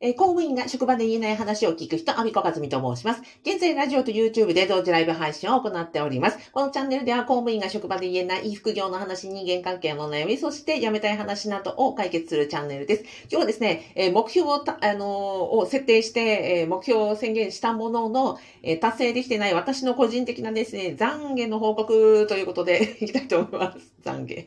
えー、公務員が職場で言えない話を聞く人、アビコカズミと申します。現在、ラジオと YouTube で同時ライブ配信を行っております。このチャンネルでは公務員が職場で言えない副業の話、人間関係の悩み、そして辞めたい話などを解決するチャンネルです。今日はですね、えー、目標をあのー、を設定して、え目標を宣言したものの、え達成できてない私の個人的なですね、懺悔の報告ということで いきたいと思います。懺悔。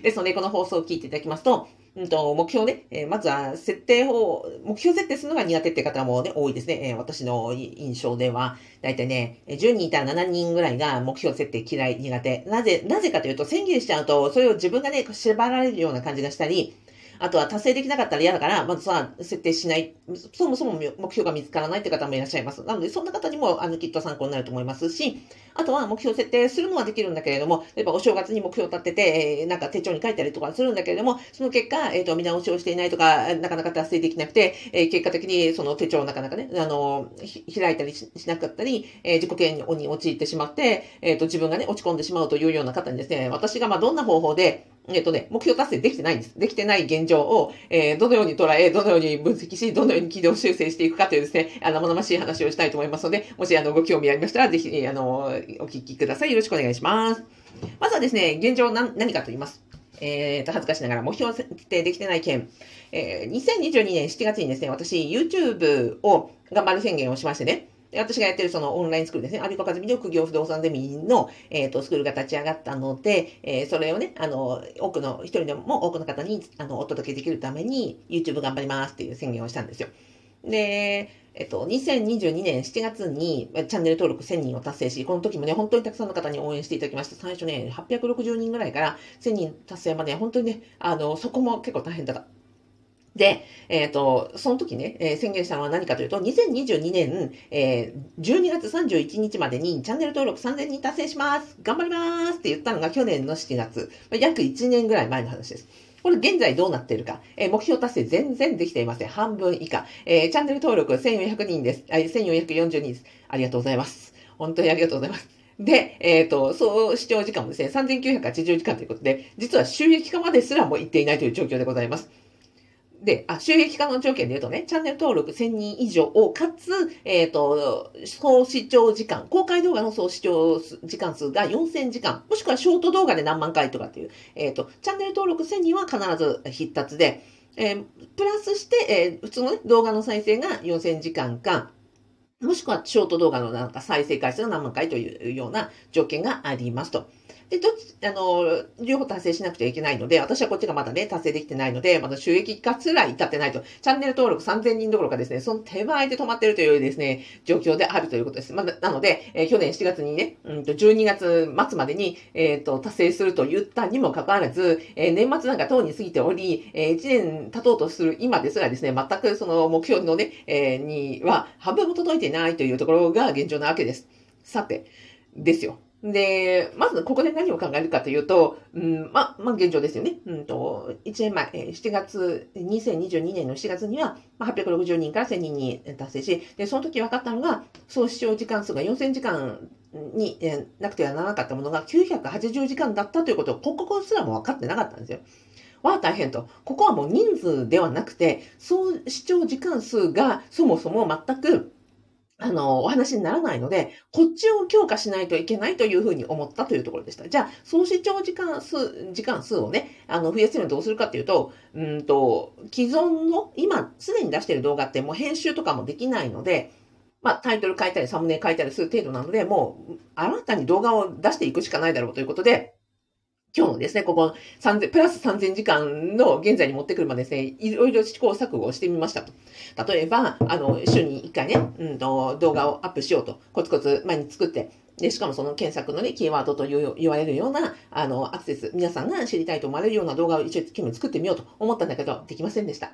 ですので、この放送を聞いていただきますと、うんと、目標ね、えー、まずは設定法、目標設定するのが苦手って方もね、多いですね。えー、私の印象では、だいたいね、10人いたら7人ぐらいが目標設定嫌い、苦手。なぜ、なぜかというと、宣言しちゃうと、それを自分がね、縛られるような感じがしたり、あとは達成できなかったら嫌だから、まずは設定しない。そもそも目標が見つからないって方もいらっしゃいます。なので、そんな方にも、あの、きっと参考になると思いますし、あとは目標設定するのはできるんだけれども、例えばお正月に目標を立てて、えー、なんか手帳に書いたりとかするんだけれども、その結果、えっ、ー、と、見直しをしていないとか、なかなか達成できなくて、えー、結果的にその手帳をなかなかね、あの、開いたりしなかったり、え、自己嫌悪に陥ってしまって、えっ、と、自分がね、落ち込んでしまうというような方にですね、私がまあどんな方法で、えっ、とね、目標達成できてないんです。できてない現状を、えー、どのように捉え、どのように分析し、どのように軌道修正していくかというですね、あの、生々しい話をしたいと思いますので、もし、あの、ご興味ありましたら、ぜひ、あの、お聞きください。よろしくお願いします。まずはですね、現状何何かと言います。えっ、ー、と、恥ずかしながら目標設定できてない件。えー、2022年7月にですね、私、YouTube を頑張る宣言をしましてね、私がやってるそのオンラインスクールですね、アビコカズミの苦業不動産ゼミの、えっ、ー、と、スクールが立ち上がったので、えー、それをね、あの、多くの、一人でも多くの方に、あの、お届けできるために、YouTube 頑張りますっていう宣言をしたんですよ。で、えっと、2022年7月にチャンネル登録1000人を達成し、この時もね、本当にたくさんの方に応援していただきました。最初ね、860人ぐらいから1000人達成まで、本当にね、あの、そこも結構大変だった。で、えっ、ー、と、その時ね、えー、宣言したのは何かというと、2022年、えー、12月31日までにチャンネル登録3000人達成します頑張りますって言ったのが去年の7月、約1年ぐらい前の話です。これ現在どうなっているか、えー、目標達成全然できていません。半分以下。えー、チャンネル登録1400人です。1440人です。ありがとうございます。本当にありがとうございます。で、えっ、ー、と、総視聴時間もですね、3980時間ということで、実は収益化まですらもいっていないという状況でございます。で、あ、収益化の条件で言うとね、チャンネル登録1000人以上を、かつ、えっ、ー、と、総視聴時間、公開動画の総視聴時間数が4000時間、もしくはショート動画で何万回とかっていう、えっ、ー、と、チャンネル登録1000人は必ず必達で、えー、プラスして、え普通のね、動画の再生が4000時間か、もしくはショート動画のなんか再生回数が何万回というような条件がありますと。で、どっち、あの、両方達成しなくちゃいけないので、私はこっちがまだね、達成できてないので、まだ収益化すら至ってないと、チャンネル登録3000人どころかですね、その手前で止まってるというですね、状況であるということです。まだ、なので、えー、去年7月にね、うんと、12月末までに、えっ、ー、と、達成すると言ったにもかかわらず、えー、年末なんか等に過ぎており、えー、1年経とうとする今ですらですね、全くその目標のね、えー、には半分も届いていないというところが現状なわけです。さて、ですよ。で、まずここで何を考えるかというと、うん、ま、まあ、現状ですよね。うんと、1年前、7月、2022年の7月には、まあ、860人から1000人に達成し、で、その時分かったのが、総視聴時間数が4000時間に、えなくてはならなかったものが980時間だったということを、ここすらも分かってなかったんですよ。わあ、大変と。ここはもう人数ではなくて、総視聴時間数がそもそも全くあの、お話にならないので、こっちを強化しないといけないというふうに思ったというところでした。じゃあ、総視聴時間数、時間数をね、あの、増やせるのはどうするかっていうと、うんと、既存の、今、すでに出している動画ってもう編集とかもできないので、まあ、タイトル書いたり、サムネ書いたりする程度なので、もう、新たに動画を出していくしかないだろうということで、今日のですね、ここ3000、プラス3000時間の現在に持ってくるまでですね、いろいろ試行錯誤をしてみましたと。例えば、あの、週に1回ね、うんと、動画をアップしようと、コツコツ前に作って、で、しかもその検索のね、キーワードと言われるような、あの、アクセス、皆さんが知りたいと思われるような動画を一生懸命作ってみようと思ったんだけど、できませんでした。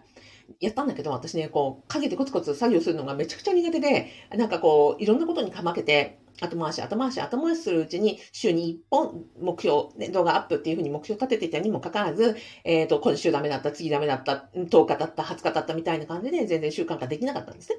やったんだけど、私ね、こう、陰でコツコツ作業するのがめちゃくちゃ苦手で、なんかこう、いろんなことにかまけて、後回し、後回し、後回しするうちに、週に1本目標、ね、動画アップっていうふうに目標立てていたにもかかわらず、えっ、ー、と、今週ダメだった、次ダメだった、10日だった、20日だったみたいな感じで、全然習慣化できなかったんですね。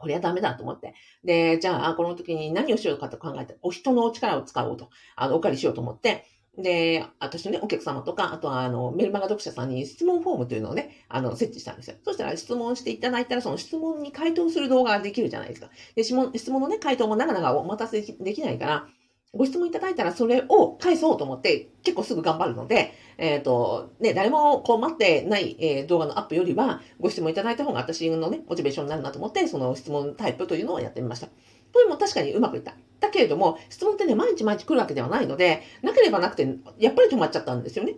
これはダメだと思って。で、じゃあ、この時に何をしようかと考えて、お人の力を使おうと、あの、お借りしようと思って、で、私のね、お客様とか、あとは、あの、メルマガ読者さんに質問フォームというのをね、あの、設置したんですよ。そしたら質問していただいたら、その質問に回答する動画ができるじゃないですか。で、質問、質問のね、回答もなかなかお待たせできないから、ご質問いただいたらそれを返そうと思って結構すぐ頑張るので、えっ、ー、と、ね、誰もこう待ってない、えー、動画のアップよりはご質問いただいた方が私のね、モチベーションになるなと思って、その質問タイプというのをやってみました。これも確かにうまくいった。だけれども、質問ってね、毎日毎日来るわけではないので、なければなくて、やっぱり止まっちゃったんですよね。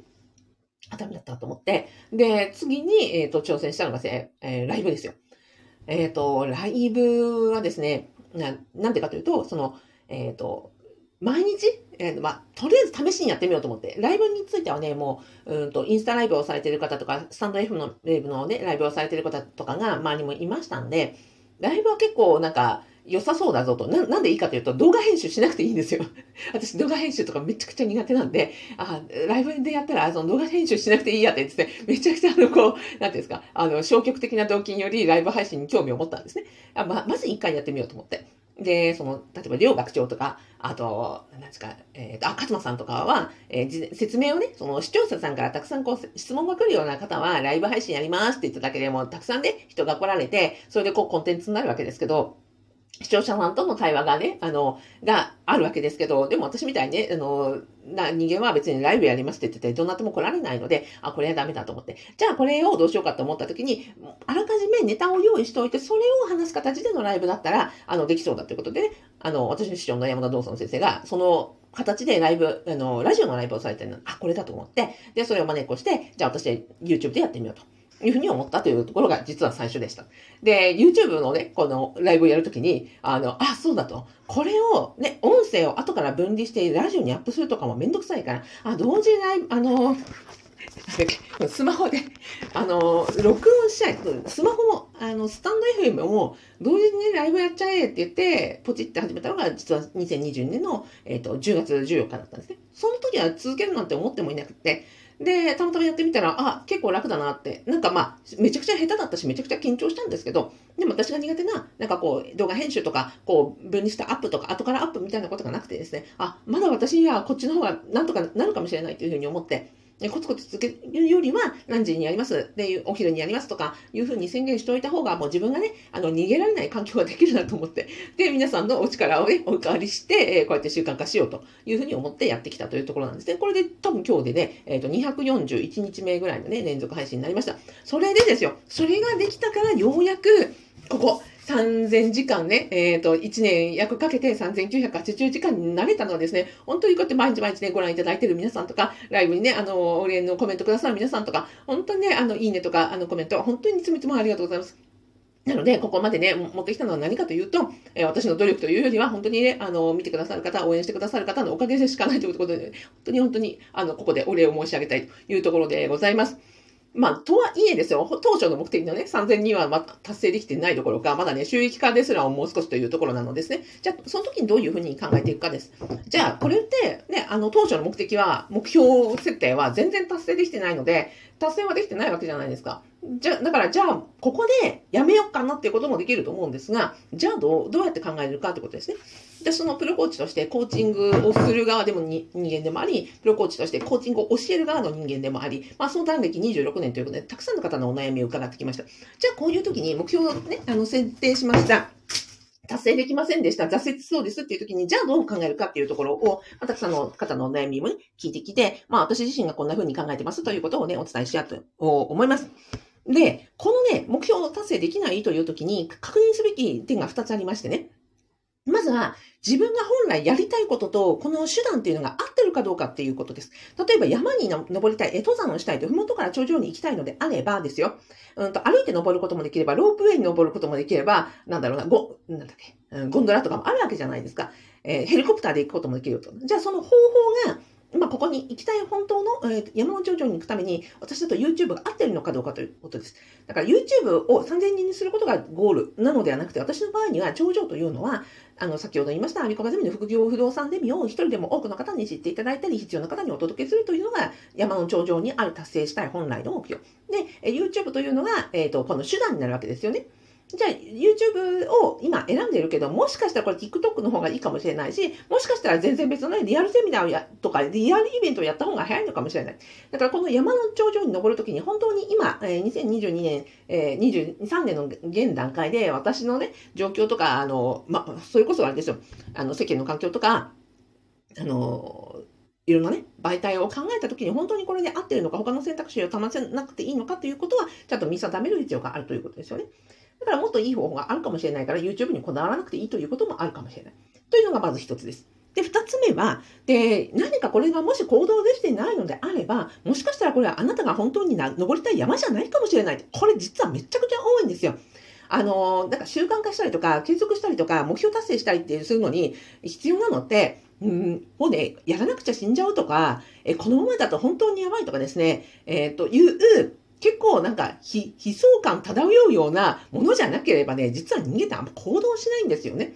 あ、ダメだったと思って。で、次に、えっ、ー、と、挑戦したのが、えー、ライブですよ。えっ、ー、と、ライブはですね、ななんでかというと、その、えっ、と、毎日、えー、まあ、とりあえず試しにやってみようと思って、ライブについてはね、もう、うんと、インスタライブをされてる方とか、スタンド F のライブのね、ライブをされてる方とかが周りもいましたんで、ライブは結構なんか、良さそうだぞと。な、なんでいいかというと、動画編集しなくていいんですよ。私、動画編集とかめちゃくちゃ苦手なんで、あ、ライブでやったら、その動画編集しなくていいやって言って、めちゃくちゃあの、こう、なんていうんですか、あの、消極的な動機によりライブ配信に興味を持ったんですね。あま、まず一回やってみようと思って。で、その、例えば、両学長とか、あと、なんですか、えっ、ー、と、あ、勝間さんとかは、えー、説明をね、その視聴者さんからたくさんこう、質問が来るような方は、ライブ配信やりますって言っただけでも、たくさんね、人が来られて、それでこう、コンテンツになるわけですけど、視聴者さんとの対話がね、あの、があるわけですけど、でも私みたいにね、あの、な人間は別にライブやりますって言ってて、どなたも来られないので、あ、これはダメだと思って。じゃあこれをどうしようかと思った時に、あらかじめネタを用意しておいて、それを話す形でのライブだったら、あの、できそうだということで、ね、あの、私の師匠の山田道尊先生が、その、形でライブ、あの、ラジオのライブをされてるの、あ、これだと思って、で、それを真似っこして、じゃあ私は YouTube でやってみようと。いうふうに思ったというところが実は最初でした。で、YouTube のね、このライブをやるときに、あの、あ、そうだと。これをね、音声を後から分離してラジオにアップするとかもめんどくさいから、あ、同時ライブ、あの、スマホで、あの、録音しちゃい、スマホも、あの、スタンド FM も、同時に、ライブやっちゃえって言って、ポチって始めたのが、実は2022年の、えっ、ー、と、10月14日だったんですね。その時は続けるなんて思ってもいなくて、で、たまたまやってみたら、あ、結構楽だなって。なんかまあ、めちゃくちゃ下手だったし、めちゃくちゃ緊張したんですけど、でも私が苦手な、なんかこう、動画編集とか、こう、分離したアップとか、後からアップみたいなことがなくてですね、あ、まだ私にはこっちの方がなんとかなるかもしれないというふうに思って、コツコツ続けるよりは何時にやります？で、お昼にやりますとかいうふうに宣言しておいた方がもう自分がね、あの逃げられない環境ができるなと思って、で、皆さんのお力をね、お借りして、え、こうやって習慣化しようというふうに思ってやってきたというところなんですね。これで多分今日でね、え、ー、と、241日目ぐらいのね、連続配信になりました。それでですよ、それができたからようやく、ここ、3000時間ね、えっ、ー、と、1年約かけて3980時間になれたのはですね、本当にこうやって毎日毎日ね、ご覧いただいている皆さんとか、ライブにね、あの、お礼のコメントくださる皆さんとか、本当にね、あの、いいねとか、あの、コメント、本当にいつもいつもありがとうございます。なので、ここまでね、持ってきたのは何かというと、えー、私の努力というよりは、本当にね、あの、見てくださる方、応援してくださる方のおかげでしかないということで、本当に本当に、あの、ここでお礼を申し上げたいというところでございます。まあ、とはいえですよ、当初の目的のね、3000人はま達成できてないどころか、まだね、収益化ですらもう少しというところなのですね。じゃあ、その時にどういうふうに考えていくかです。じゃあ、これって、ね、あの、当初の目的は、目標設定は全然達成できてないので、達成はできてないわけじゃないですか。じゃ、だから、じゃあ、ここでやめようかなっていうこともできると思うんですが、じゃあどう、どうやって考えるかってことですね。で、そのプロコーチとしてコーチングをする側でも人間でもあり、プロコーチとしてコーチングを教える側の人間でもあり、まあ、相談歴26年ということで、たくさんの方のお悩みを伺ってきました。じゃあ、こういう時に目標をね、あの、設定しました。達成できませんでした。挫折そうですっていう時に、じゃあどう考えるかっていうところを、まあ、たくさんの方のお悩みもね、聞いてきて、まあ私自身がこんな風に考えてますということをね、お伝えしようと思います。で、このね、目標を達成できないという時に確認すべき点が2つありましてね。まずは、自分が本来やりたいことと、この手段っていうのが合ってるかどうかっていうことです。例えば山に登りたい、登山をしたいと、ふもとから頂上に行きたいのであればですよ。うんと、歩いて登ることもできれば、ロープウェイに登ることもできれば、なんだろうな、ゴ、なんだっけ、ゴンドラとかもあるわけじゃないですか。えー、ヘリコプターで行くこともできると。じゃあその方法が、まあ、ここに行きたい本当の、えー、山の頂上に行くために、私だと YouTube が合ってるのかどうかということです。だから YouTube を3000人にすることがゴールなのではなくて、私の場合には頂上というのは、あの、先ほど言いました、アミコバゼミの副業不動産デミを一人でも多くの方に知っていただいたり、必要な方にお届けするというのが、山の頂上にある達成したい本来の目標。で、YouTube というのが、えっ、ー、と、この手段になるわけですよね。じゃあ YouTube を今選んでるけど、もしかしたらこれ TikTok の方がいいかもしれないし、もしかしたら全然別のね、リアルセミナーをやとか、リアルイベントをやった方が早いのかもしれない。だからこの山の頂上に登るときに本当に今、え、2022年、えー、23年の現段階で私のね、状況とか、あの、ま、それこそあれですよ、あの、世間の環境とか、あの、いろんなね、媒体を考えたときに本当にこれで合ってるのか、他の選択肢を保せなくていいのかということは、ちゃんと見定める必要があるということですよね。だからもっといい方法があるかもしれないから、YouTube にこだわらなくていいということもあるかもしれない。というのがまず一つです。で、二つ目は、で、何かこれがもし行動できてないのであれば、もしかしたらこれはあなたが本当にな登りたい山じゃないかもしれない。これ実はめちゃくちゃ多いんですよ。あの、なんか習慣化したりとか、継続したりとか、目標達成したりってするのに必要なのって、うん、もうね、やらなくちゃ死んじゃうとか、えこのままだと本当にやばいとかですね、えっ、ー、という結構なんか悲壮感漂うようなものじゃなければね、実は人間ってあんま行動しないんですよね。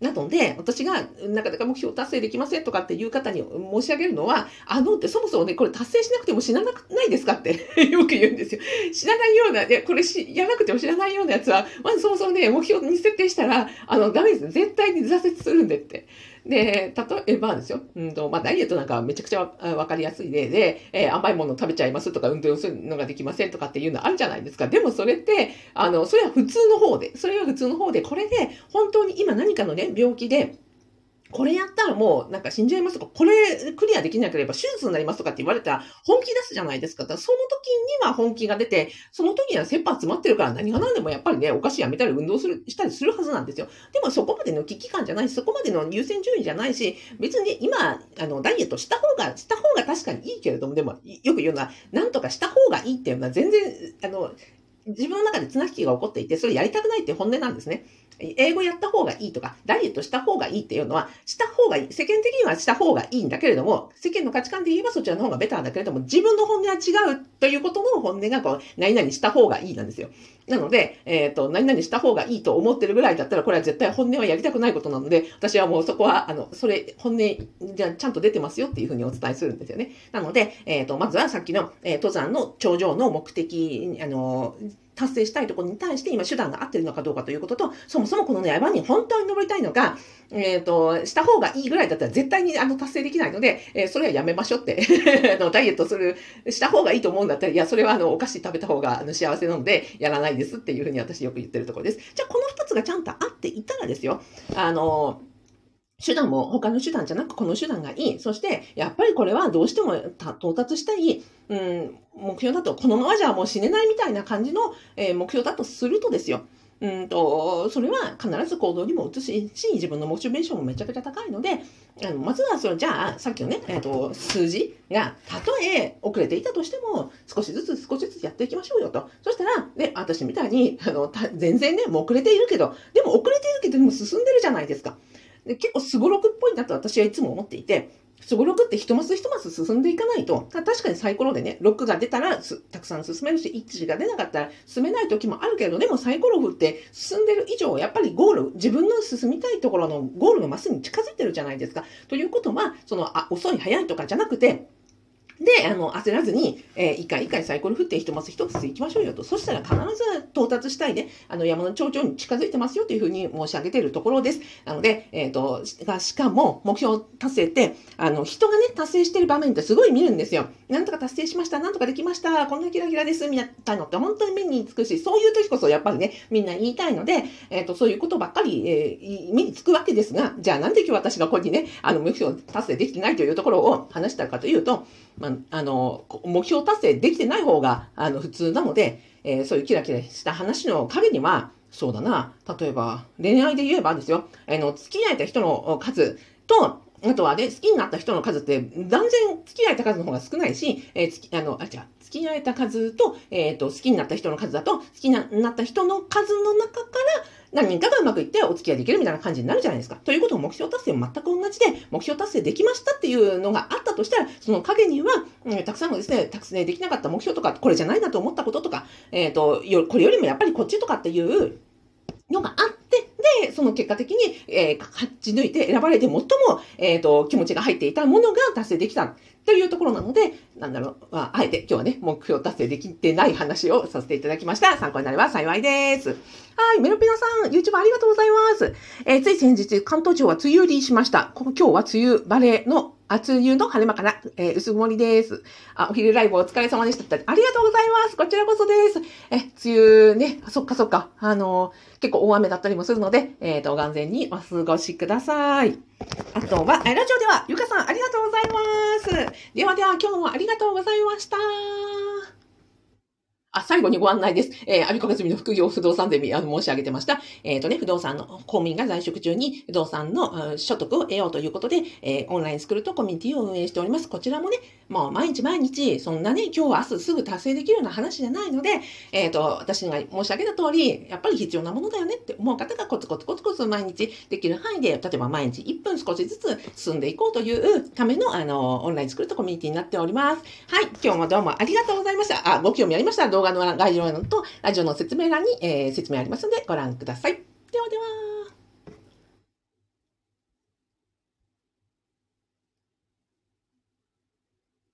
なので、私がなかなか目標達成できませんとかっていう方に申し上げるのは、あのってそもそもね、これ達成しなくても死ななくないですかって よく言うんですよ。知らないような、で、これし、やらなくても知らないようなやつは、まずそもそもね、目標に設定したら、あの、ダメです。絶対に挫折するんでって。で、例えばですよ、うんと、まあ、ダイエットなんかめちゃくちゃわかりやすい例で、えー、甘いもの食べちゃいますとか、運動するのができませんとかっていうのあるじゃないですか。でもそれって、あの、それは普通の方で、それは普通の方で、これで、本当に今何かのね、病気で、これやったらもうなんか死んじゃいますとか、これクリアできなければ手術になりますとかって言われたら本気出すじゃないですか。だからその時には本気が出て、その時には切羽詰まってるから何が何でもやっぱりね、お菓子やめたり運動する、したりするはずなんですよ。でもそこまでの危機感じゃないし、そこまでの優先順位じゃないし、別に今、あの、ダイエットした方が、した方が確かにいいけれども、でもよく言うのは、なんとかした方がいいっていうのは全然、あの、自分の中で綱引きが起こっていて、それやりたくないって本音なんですね。英語やった方がいいとか、ダイエットした方がいいっていうのは、した方がいい。世間的にはした方がいいんだけれども、世間の価値観で言えばそちらの方がベターだけれども、自分の本音は違うということの本音が、こう、何々した方がいいなんですよ。なので、えっ、ー、と、何々した方がいいと思ってるぐらいだったら、これは絶対本音はやりたくないことなので、私はもうそこは、あの、それ、本音、じゃちゃんと出てますよっていうふうにお伝えするんですよね。なので、えっ、ー、と、まずはさっきの、えー、登山の頂上の目的、あの、達成したいところに対して今手段が合ってるのかどうかということと、そもそもこのね、山に本当に登りたいのか、えっ、ー、と、した方がいいぐらいだったら絶対にあの達成できないので、えー、それはやめましょうって あの、ダイエットする、した方がいいと思うんだったら、いや、それはあの、お菓子食べた方があの幸せなので、やらないですっていうふうに私よく言ってるところです。じゃあ、この二つがちゃんとあっていたらですよ、あの、手段も他の手段じゃなくこの手段がいい。そして、やっぱりこれはどうしても到達したい、うん、目標だと、このままじゃもう死ねないみたいな感じの、えー、目標だとするとですよ。うんと、それは必ず行動にも移し、し、自分のモチベーションもめちゃくちゃ高いので、あのまずはその、じゃあ、さっきのね、えっ、ー、と、数字が、たとえ遅れていたとしても、少しずつ少しずつやっていきましょうよと。そしたら、ね、私みたいに、あの、全然ね、もう遅れているけど、でも遅れているけど、でも進んでるじゃないですか。で結構すごろくっぽいなと私はいつも思っていて、すごろくって一マス一マス進んでいかないと、確かにサイコロでね、6が出たらたくさん進めるし、1が出なかったら進めない時もあるけど、でもサイコロ振って進んでる以上、やっぱりゴール、自分の進みたいところのゴールのマスに近づいてるじゃないですか。ということは、その、あ、遅い早いとかじゃなくて、で、あの、焦らずに、えー、一回一回サイコロ振って一マス一つ行きましょうよと。そしたら必ず到達したいで、あの、山の頂上に近づいてますよというふうに申し上げているところです。なので、えっ、ー、と、が、しかも、目標を達成って、あの、人がね、達成してる場面ってすごい見るんですよ。なんとか達成しました、なんとかできました、こんなキラキラです、みたいのって本当に目につくし、そういう時こそやっぱりね、みんな言いたいので、えっ、ー、と、そういうことばっかり、えー、目につくわけですが、じゃあなんで今日私がここにね、あの、目標達成できてないというところを話したかというと、まあ、あの、目標達成できてない方が、あの、普通なので、えー、そういうキラキラした話の陰には、そうだな、例えば、恋愛で言えばですよ、あの、付き合えた人の数と、あとはね、好きになった人の数って、断然付き合えた数の方が少ないし、えー、つき、あの、あ、違う、付き合えた数と、えっ、ー、と、好きになった人の数だと、好きになった人の数の中から、何人かがうまくいってお付き合いできるみたいな感じになるじゃないですか。ということを目標達成も全く同じで、目標達成できましたっていうのがあったとしたら、その陰には、うん、たくさんのですね、たくさんできなかった目標とか、これじゃないなと思ったこととか、えっ、ー、と、これよりもやっぱりこっちとかっていうのがあって、で、その結果的に、えー、勝ち抜いて選ばれて最も、えっ、ー、と、気持ちが入っていたものが達成できたというところなので、なんだろう、まあ、あえて今日はね、目標達成できてない話をさせていただきました。参考になれば幸いです。はい、メロピナさん、YouTube ありがとうございます。えー、つい先日、関東地方は梅雨入りしました。今日は梅雨バレーの厚湯の晴れ間かな、えー、薄曇りです。あ、お昼ライブお疲れ様でした。ありがとうございます。こちらこそです。え、梅雨ね、そっかそっか。あのー、結構大雨だったりもするので、えっ、ー、と、安全にお過ごしください。あとは、ラジオでは、ゆかさんありがとうございます。ではでは、今日もありがとうございました。あ、最後にご案内です。えー、アビコカズミの副業不動産ゼミ、あの、申し上げてました。えっ、ー、とね、不動産の公務員が在職中に不動産の所得を得ようということで、えー、オンラインスクールとコミュニティを運営しております。こちらもね、もう毎日毎日、そんなね、今日明日すぐ達成できるような話じゃないので、えっ、ー、と、私が申し上げた通り、やっぱり必要なものだよねって思う方がコツコツコツコツ毎日できる範囲で、例えば毎日1分少しずつ進んでいこうというための、あの、オンラインスクールとコミュニティになっております。はい、今日もどうもありがとうございました。あ、ご興味ありましたら動画の概要欄とラジオの説明欄に、えー、説明ありますのでご覧ください。ではでは。